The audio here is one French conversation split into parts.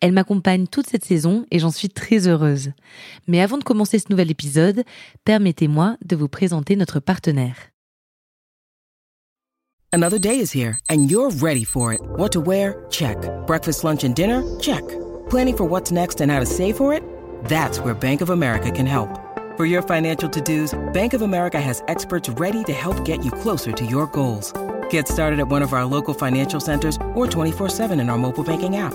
Elle m'accompagne toute cette saison et j'en suis très heureuse. Mais avant de commencer ce nouvel épisode, permettez-moi de vous présenter notre partenaire. Another day is here and you're ready for it. What to wear? Check. Breakfast, lunch and dinner? Check. Planning for what's next and how to save for it? That's where Bank of America can help. For your financial to-dos, Bank of America has experts ready to help get you closer to your goals. Get started at one of our local financial centers or 24-7 in our mobile banking app.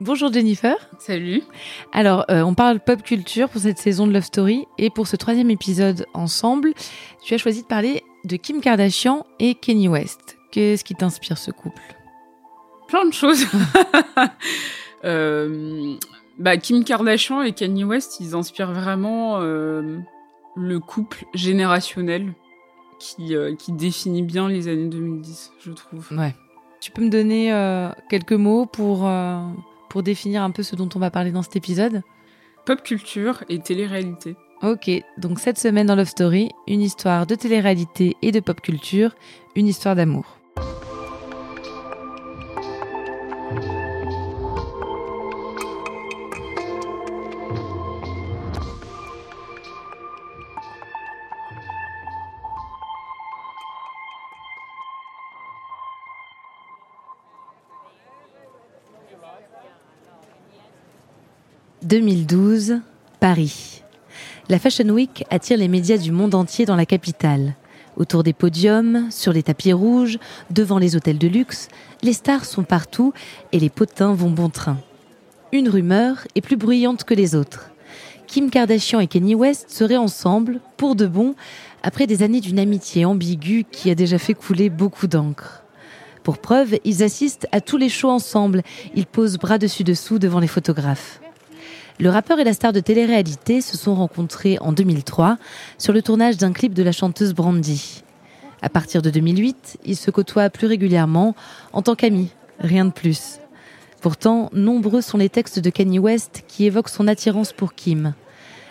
Bonjour Jennifer. Salut. Alors, euh, on parle pop culture pour cette saison de Love Story et pour ce troisième épisode ensemble, tu as choisi de parler de Kim Kardashian et Kanye West. Qu'est-ce qui t'inspire ce couple? Plein de choses. euh, bah, Kim Kardashian et Kanye West, ils inspirent vraiment euh, le couple générationnel qui, qui définit bien les années 2010, je trouve. Ouais. Tu peux me donner quelques mots pour pour définir un peu ce dont on va parler dans cet épisode Pop culture et télé-réalité. Ok, donc cette semaine dans Love Story, une histoire de télé-réalité et de pop culture, une histoire d'amour. « 2012, Paris. La Fashion Week attire les médias du monde entier dans la capitale. Autour des podiums, sur les tapis rouges, devant les hôtels de luxe, les stars sont partout et les potins vont bon train. Une rumeur est plus bruyante que les autres. Kim Kardashian et Kanye West seraient ensemble, pour de bon, après des années d'une amitié ambiguë qui a déjà fait couler beaucoup d'encre. Pour preuve, ils assistent à tous les shows ensemble, ils posent bras dessus dessous devant les photographes. Le rappeur et la star de télé-réalité se sont rencontrés en 2003 sur le tournage d'un clip de la chanteuse Brandy. À partir de 2008, ils se côtoient plus régulièrement en tant qu'amis, rien de plus. Pourtant, nombreux sont les textes de Kanye West qui évoquent son attirance pour Kim.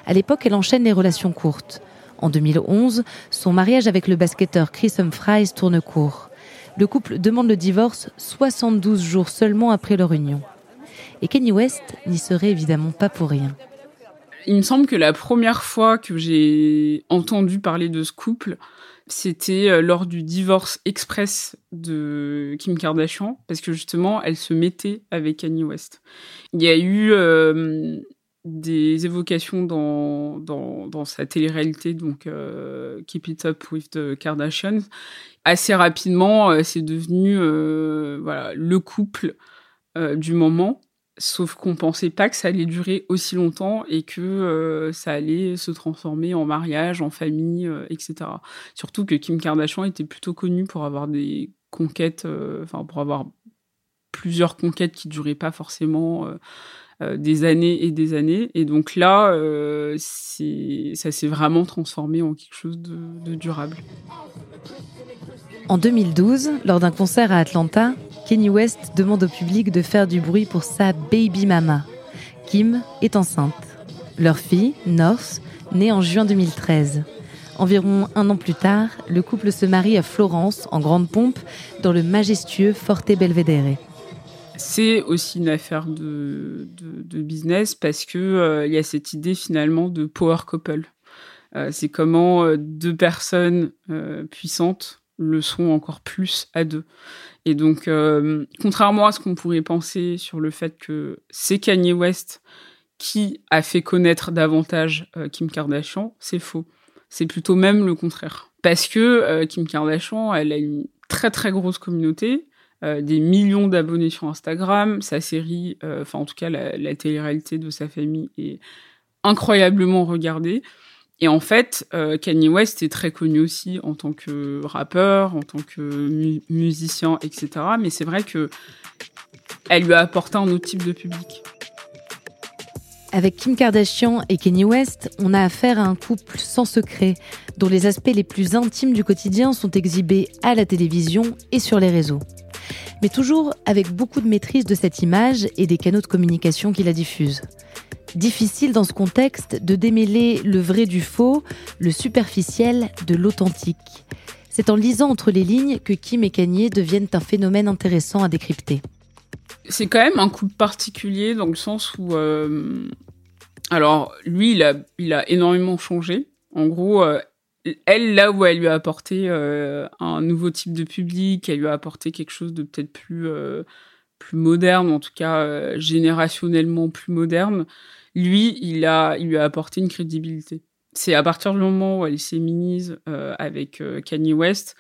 À l'époque, elle enchaîne les relations courtes. En 2011, son mariage avec le basketteur Chris Humphries tourne court. Le couple demande le divorce 72 jours seulement après leur union. Et Kanye West n'y serait évidemment pas pour rien. Il me semble que la première fois que j'ai entendu parler de ce couple, c'était lors du divorce express de Kim Kardashian, parce que justement, elle se mettait avec Kanye West. Il y a eu euh, des évocations dans, sa télé-réalité, donc euh, Keep It Up with the Kardashians. Assez rapidement, euh, c'est devenu euh, le couple euh, du moment. Sauf qu'on pensait pas que ça allait durer aussi longtemps et que euh, ça allait se transformer en mariage, en famille, euh, etc. Surtout que Kim Kardashian était plutôt connue pour avoir des conquêtes, euh, enfin pour avoir plusieurs conquêtes qui duraient pas forcément des années et des années. Et donc là, ça s'est vraiment transformé en quelque chose de, de durable. En 2012, lors d'un concert à Atlanta, Kanye West demande au public de faire du bruit pour sa baby mama. Kim est enceinte. Leur fille, North, née en juin 2013. Environ un an plus tard, le couple se marie à Florence, en grande pompe, dans le majestueux Forte Belvedere. c'est aussi une affaire de, business parce que il y a cette idée finalement de power couple. c'est comment deux personnes puissantes le sont encore plus à deux. Et donc, contrairement à ce qu'on pourrait penser sur le fait que c'est Kanye West qui a fait connaître davantage Kim Kardashian, c'est faux. C'est plutôt même le contraire. Parce que Kim Kardashian, elle a une très très grosse communauté, euh, des millions d'abonnés sur Instagram. Sa série, euh, enfin en tout cas la, la télé-réalité de sa famille est incroyablement regardée. Et en fait, euh, Kanye West est très connu aussi en tant que rappeur, en tant que musicien, etc. Mais c'est vrai que elle lui a apporté un autre type de public. Avec Kim Kardashian et Kanye West, on a affaire à un couple sans secret, dont les aspects les plus intimes du quotidien sont exhibés à la télévision et sur les réseaux mais toujours avec beaucoup de maîtrise de cette image et des canaux de communication qui la diffusent. Difficile dans ce contexte de démêler le vrai du faux, le superficiel de l'authentique. C'est en lisant entre les lignes que Kim et Kanye deviennent un phénomène intéressant à décrypter. C'est quand même un coup particulier dans le sens où, euh, alors lui, il a, énormément changé. En gros, euh, elle, là où elle lui a apporté euh, un nouveau type de public, elle lui a apporté quelque chose de peut-être plus, moderne, en tout cas générationnellement plus moderne, lui, il, a, il lui a apporté une crédibilité. C'est à partir du moment où elle s'éminise avec Kanye West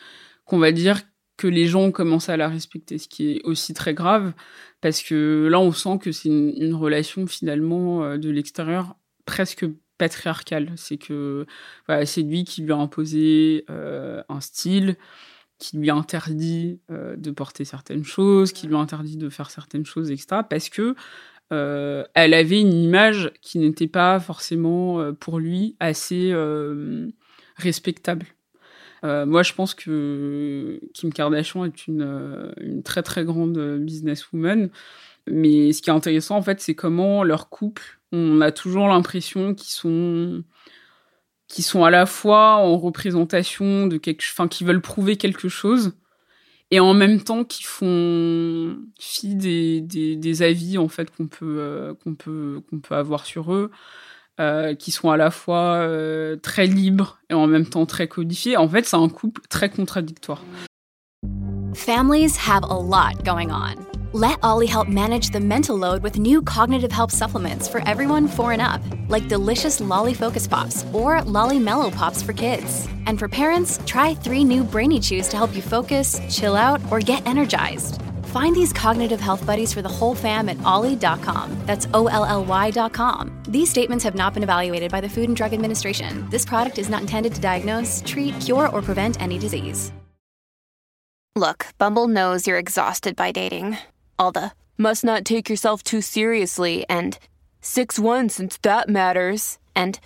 qu'on va dire que les gens ont commencé à la respecter, ce qui est aussi très grave, parce que là, on sent que c'est une, relation finalement de l'extérieur presque patriarcal. C'est que c'est lui qui lui a imposé euh, un style, qui lui a interdit euh, de porter certaines choses, qui lui a interdit de faire certaines choses, etc. Parce que euh, elle avait une image qui n'était pas forcément pour lui assez respectable. moi, je pense que Kim Kardashian est une, très très grande businesswoman. Mais ce qui est intéressant, en fait, c'est comment leur couple on a toujours l'impression qu'ils sont sont à la fois en représentation de quelque enfin qui veulent prouver quelque chose et en même temps qui font fi des, des, avis en fait qu'on peut euh, peut peut avoir sur eux euh, qui sont à la fois euh, très libres et en même temps très codifiés en fait c'est un couple très contradictoire Families have a lot going on Let Ollie help manage the mental load with new cognitive help supplements for everyone four and up, like delicious Lolly Focus Pops or Lolly Mellow Pops for kids. And for parents, try three new Brainy Chews to help you focus, chill out, or get energized. Find these cognitive health buddies for the whole fam at ollie.com. That's O L L Y.com. These statements have not been evaluated by the Food and Drug Administration. This product is not intended to diagnose, treat, cure, or prevent any disease. Look, Bumble knows you're exhausted by dating. All the must not take yourself too seriously and 6 1 since that matters. And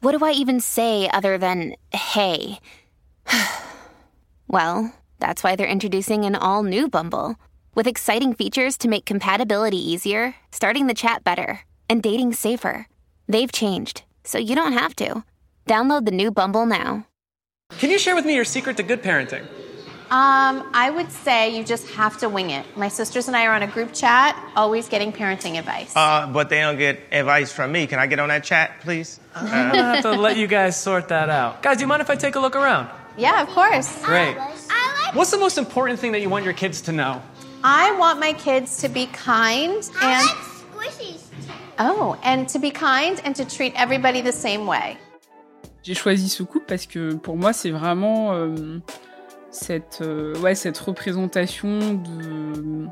what do I even say other than hey? well, that's why they're introducing an all new Bumble with exciting features to make compatibility easier, starting the chat better, and dating safer. They've changed, so you don't have to. Download the new Bumble now. Can you share with me your secret to good parenting? Um, I would say you just have to wing it. My sisters and I are on a group chat, always getting parenting advice. Uh, but they don't get advice from me. Can I get on that chat, please? I'm gonna have to let you guys sort that out. Guys, do you mind if I take a look around? Yeah, of course. Great. What's the most important thing that you want your kids to know? I want my kids to be kind and. squishies. Oh, and to be kind and to treat everybody the same way. J'ai choisi ce couple parce que pour moi, c'est vraiment. Euh... cette, euh, ouais, cette représentation de,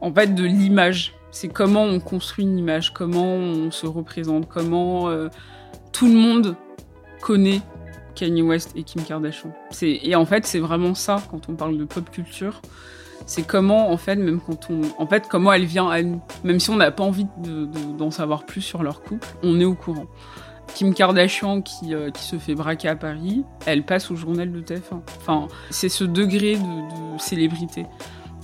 en fait, de l'image. C'est comment on construit une image, comment on se représente, comment euh, tout le monde connaît Kanye West et Kim Kardashian. Et en fait, c'est vraiment ça quand on parle de pop culture. C'est comment, en fait, même quand on, en fait, comment elle vient à nous. Même si on n'a pas envie d'en de, savoir plus sur leur couple, on est au courant. Kim Kardashian qui, euh, qui, se fait braquer à Paris, elle passe au journal de TF1. Enfin, c'est ce degré de, célébrité.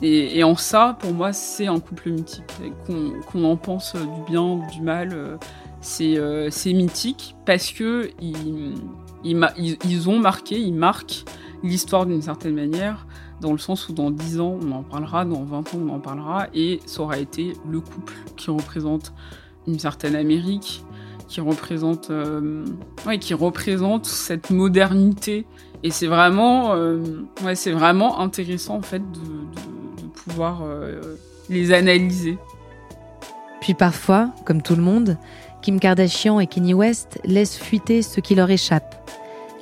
Et, en ça, pour moi, c'est un couple mythique. Qu'on en pense du bien ou du mal, euh, c'est mythique parce que ils, ont marqué, ils marquent l'histoire d'une certaine manière, dans le sens où dans 10 ans on en parlera, dans 20 ans on en parlera, et ça aura été le couple qui représente une certaine Amérique, qui représente, euh, ouais, qui représente cette modernité. Et c'est vraiment, euh, ouais, vraiment intéressant en fait de pouvoir euh, les analyser. Puis parfois, comme tout le monde, Kim Kardashian et Kanye West laissent fuiter ce qui leur échappe.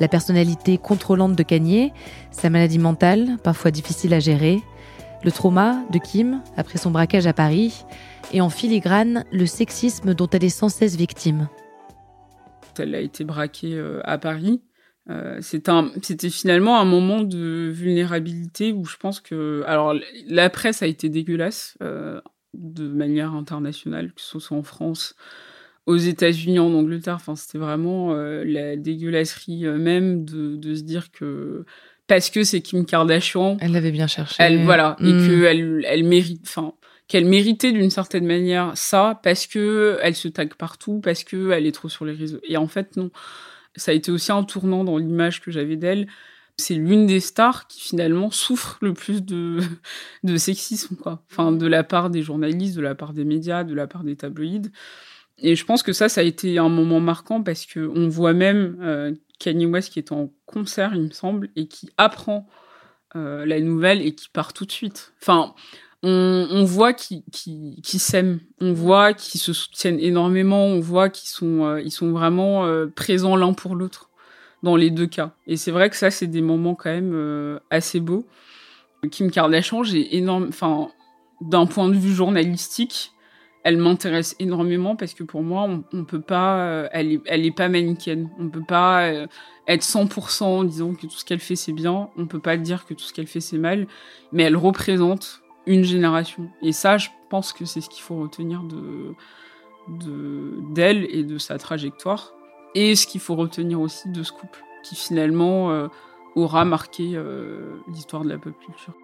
La personnalité contrôlante de Kanye, sa maladie mentale, parfois difficile à gérer, le trauma de Kim après son braquage à Paris, et en filigrane, le sexisme dont elle est sans cesse victime. Elle a été braquée euh, à Paris. Euh, C'était finalement un moment de vulnérabilité où je pense que... Alors, la presse a été dégueulasse euh, de manière internationale, que ce soit en France, aux États-Unis, en Angleterre. Enfin, c'était vraiment euh, la dégueulasserie euh, même de, de, se dire que parce que c'est Kim Kardashian, elle l'avait bien cherché. Elle voilà mmh. et que elle, elle mérite, enfin qu'elle méritait d'une certaine manière ça parce que elle se tag partout, parce que elle est trop sur les réseaux. Et en fait non, ça a été aussi un tournant dans l'image que j'avais d'elle. C'est l'une des stars qui finalement souffre le plus de, de sexisme, quoi. Enfin, de la part des journalistes, de la part des médias, de la part des tabloïds. Et je pense que ça, ça a été un moment marquant parce que on voit même euh, Kanye West qui est en concert, il me semble, et qui apprend euh, la nouvelle et qui part tout de suite. Enfin, on, voit qu'ils qui, qui s'aiment, on voit qu'ils se soutiennent énormément, on voit qu'ils sont, euh, sont vraiment présents l'un pour l'autre dans les deux cas. Et c'est vrai que ça, c'est des moments quand même assez beaux. Kim Kardashian, j'ai énorme, enfin, d'un point de vue journalistique, elle m'intéresse énormément parce que pour moi, on, peut pas, euh, elle est, elle est pas manichéenne. On peut pas euh, être 100% en disant que tout ce qu'elle fait c'est bien. On peut pas dire que tout ce qu'elle fait c'est mal. Mais elle représente une génération. Et ça, je pense que c'est ce qu'il faut retenir de d'elle et de sa trajectoire. Et ce qu'il faut retenir aussi de ce couple qui finalement euh, aura marqué l'histoire de la pop culture.